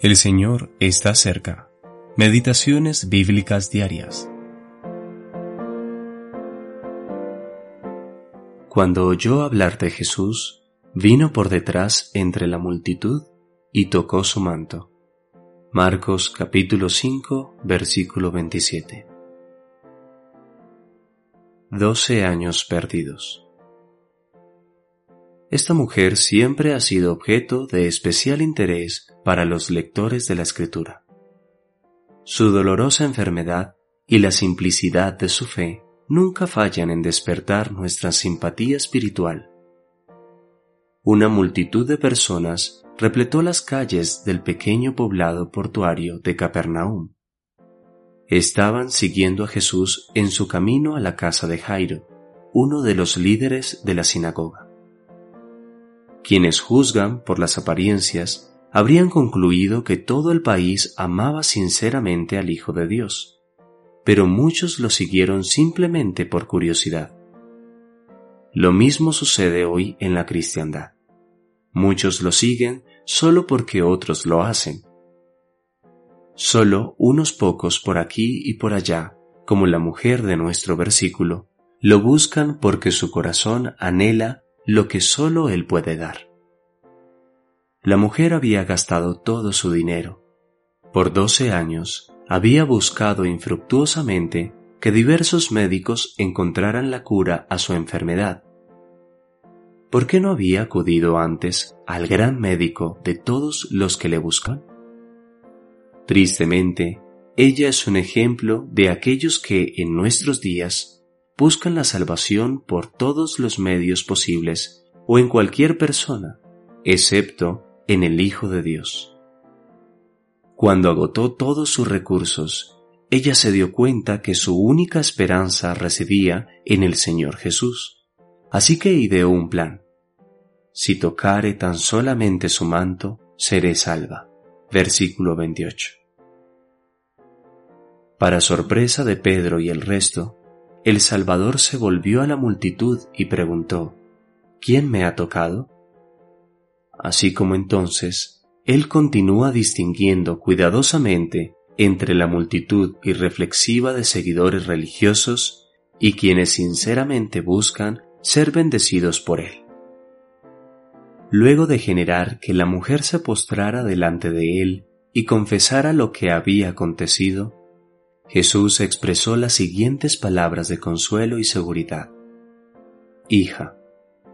El Señor está cerca. Meditaciones bíblicas diarias. Cuando oyó hablar de Jesús, vino por detrás entre la multitud y tocó su manto. Marcos capítulo 5, versículo 27. Doce años perdidos. Esta mujer siempre ha sido objeto de especial interés para los lectores de la Escritura. Su dolorosa enfermedad y la simplicidad de su fe nunca fallan en despertar nuestra simpatía espiritual. Una multitud de personas repletó las calles del pequeño poblado portuario de Capernaum. Estaban siguiendo a Jesús en su camino a la casa de Jairo, uno de los líderes de la sinagoga. Quienes juzgan por las apariencias habrían concluido que todo el país amaba sinceramente al Hijo de Dios, pero muchos lo siguieron simplemente por curiosidad. Lo mismo sucede hoy en la cristiandad. Muchos lo siguen solo porque otros lo hacen. Solo unos pocos por aquí y por allá, como la mujer de nuestro versículo, lo buscan porque su corazón anhela lo que solo él puede dar. La mujer había gastado todo su dinero. Por doce años había buscado infructuosamente que diversos médicos encontraran la cura a su enfermedad. ¿Por qué no había acudido antes al gran médico de todos los que le buscan? Tristemente, ella es un ejemplo de aquellos que en nuestros días buscan la salvación por todos los medios posibles o en cualquier persona, excepto en el Hijo de Dios. Cuando agotó todos sus recursos, ella se dio cuenta que su única esperanza residía en el Señor Jesús. Así que ideó un plan. Si tocare tan solamente su manto, seré salva. Versículo 28. Para sorpresa de Pedro y el resto, el Salvador se volvió a la multitud y preguntó, ¿quién me ha tocado? Así como entonces, Él continúa distinguiendo cuidadosamente entre la multitud irreflexiva de seguidores religiosos y quienes sinceramente buscan ser bendecidos por Él. Luego de generar que la mujer se postrara delante de Él y confesara lo que había acontecido, Jesús expresó las siguientes palabras de consuelo y seguridad. Hija,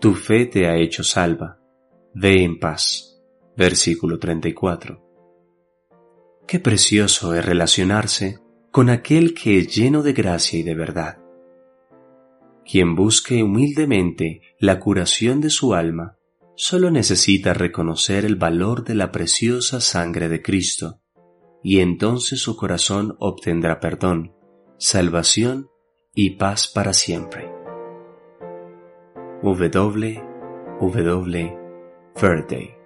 tu fe te ha hecho salva, ve en paz. Versículo 34. Qué precioso es relacionarse con aquel que es lleno de gracia y de verdad. Quien busque humildemente la curación de su alma, solo necesita reconocer el valor de la preciosa sangre de Cristo y entonces su corazón obtendrá perdón, salvación y paz para siempre. W. Third day.